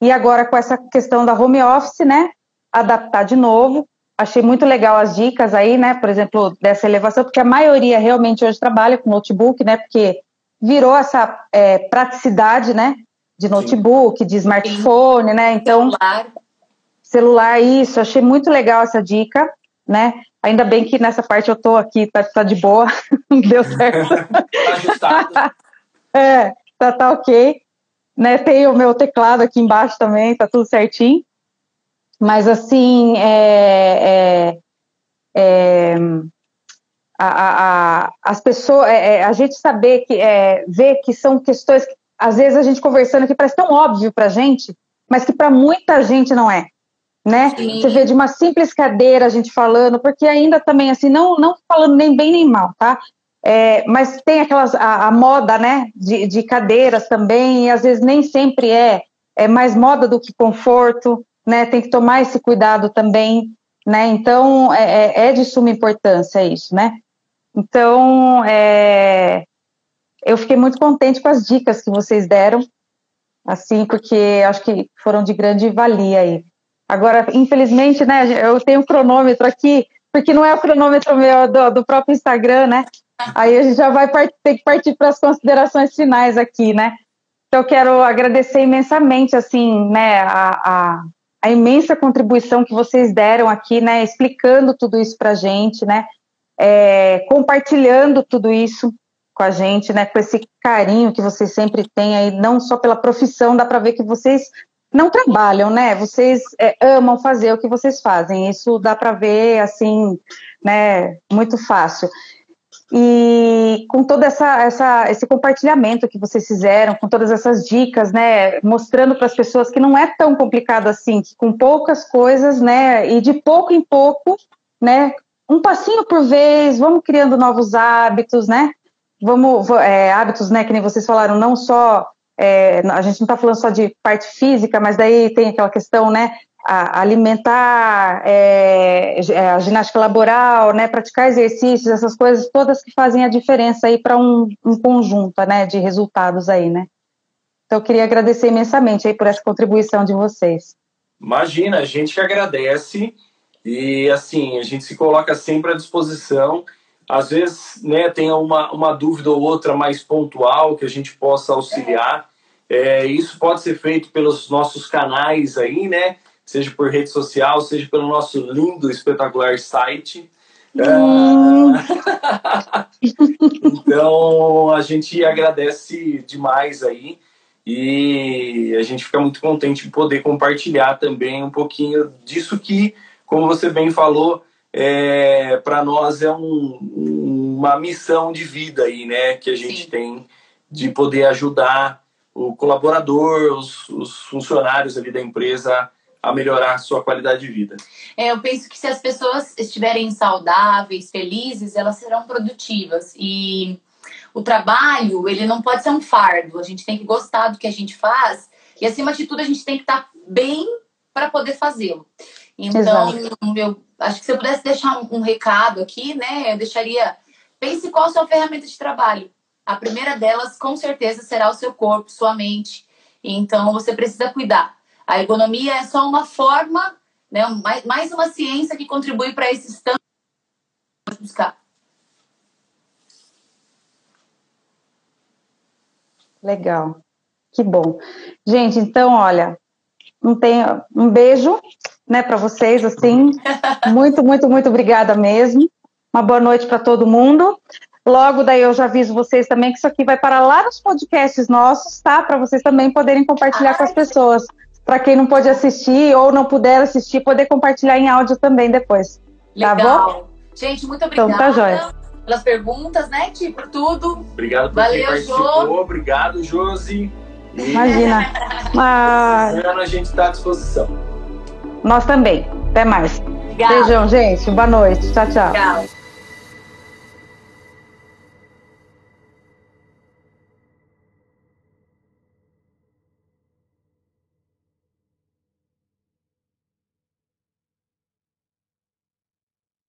e agora com essa questão da home office, né, adaptar de novo, Achei muito legal as dicas aí, né? Por exemplo, dessa elevação, porque a maioria realmente hoje trabalha com notebook, né? Porque virou essa é, praticidade, né? De notebook, Sim. de smartphone, Sim. né? Então, celular. celular, isso. Achei muito legal essa dica, né? Ainda bem que nessa parte eu tô aqui, tá, tá de boa, [LAUGHS] deu certo. tá ajustado. [LAUGHS] é, tá, tá ok. Né, tem o meu teclado aqui embaixo também, tá tudo certinho. Mas, assim, é, é, é a, a, as pessoas, é, é, a gente saber que, é, ver que são questões, que, às vezes a gente conversando aqui parece tão óbvio para a gente, mas que para muita gente não é. Né? Você vê de uma simples cadeira a gente falando, porque ainda também, assim, não, não falando nem bem nem mal, tá? É, mas tem aquelas, a, a, moda, né, de, de cadeiras também, e às vezes nem sempre é, é mais moda do que conforto, né? Tem que tomar esse cuidado também, né? Então é, é, é de suma importância isso, né? Então é, eu fiquei muito contente com as dicas que vocês deram, assim, porque acho que foram de grande valia aí. Agora, infelizmente, né? Eu tenho um cronômetro aqui, porque não é o cronômetro meu do, do próprio Instagram, né? Aí a gente já vai ter que partir para as considerações finais aqui, né? Então, eu quero agradecer imensamente, assim, né, a, a, a imensa contribuição que vocês deram aqui, né, explicando tudo isso para a gente, né, é, compartilhando tudo isso com a gente, né, com esse carinho que vocês sempre têm aí, não só pela profissão, dá para ver que vocês não trabalham, né, vocês é, amam fazer o que vocês fazem, isso dá para ver, assim, né, muito fácil. E com todo essa, essa, esse compartilhamento que vocês fizeram, com todas essas dicas, né, mostrando para as pessoas que não é tão complicado assim, que com poucas coisas, né, e de pouco em pouco, né, um passinho por vez, vamos criando novos hábitos, né, vamos, é, hábitos, né, que nem vocês falaram, não só, é, a gente não está falando só de parte física, mas daí tem aquela questão, né, a alimentar, é, a ginástica laboral, né, praticar exercícios, essas coisas todas que fazem a diferença aí para um, um, conjunto, né, de resultados aí, né. Então eu queria agradecer imensamente aí por essa contribuição de vocês. Imagina, a gente que agradece e assim a gente se coloca sempre à disposição. Às vezes, né, tem uma, uma dúvida ou outra mais pontual que a gente possa auxiliar. É, isso pode ser feito pelos nossos canais aí, né? Seja por rede social, seja pelo nosso lindo, espetacular site. Hum. então a gente agradece demais aí e a gente fica muito contente de poder compartilhar também um pouquinho disso que, como você bem falou, é, para nós é um, uma missão de vida aí, né, que a gente Sim. tem de poder ajudar o colaborador, os, os funcionários ali da empresa a melhorar a sua qualidade de vida? É, eu penso que se as pessoas estiverem saudáveis, felizes, elas serão produtivas. E o trabalho, ele não pode ser um fardo. A gente tem que gostar do que a gente faz. E, acima de tudo, a gente tem que estar bem para poder fazê-lo. Então, eu acho que se eu pudesse deixar um, um recado aqui, né, eu deixaria: pense qual a sua ferramenta de trabalho. A primeira delas, com certeza, será o seu corpo, sua mente. Então, você precisa cuidar. A ergonomia é só uma forma, né, mais, mais uma ciência que contribui para esse tantos buscar. Legal. Que bom. Gente, então, olha, não tenho um beijo, né, para vocês assim. [LAUGHS] muito, muito, muito obrigada mesmo. Uma boa noite para todo mundo. Logo daí eu já aviso vocês também que isso aqui vai para lá nos podcasts nossos, tá? Para vocês também poderem compartilhar Ai, com as pessoas. Para quem não pôde assistir ou não puder assistir, poder compartilhar em áudio também depois. Tá Legal. Tá bom? Gente, muito obrigada. Então, tá joia. Pelas perguntas, né, Ti, por tudo. Obrigado por Valeu, quem participou. Jo. Obrigado, Josi. E... Imagina. [LAUGHS] Mas... a gente está à disposição. Nós também. Até mais. Obrigada. Beijão, gente. Boa noite. Tchau, tchau. Tchau.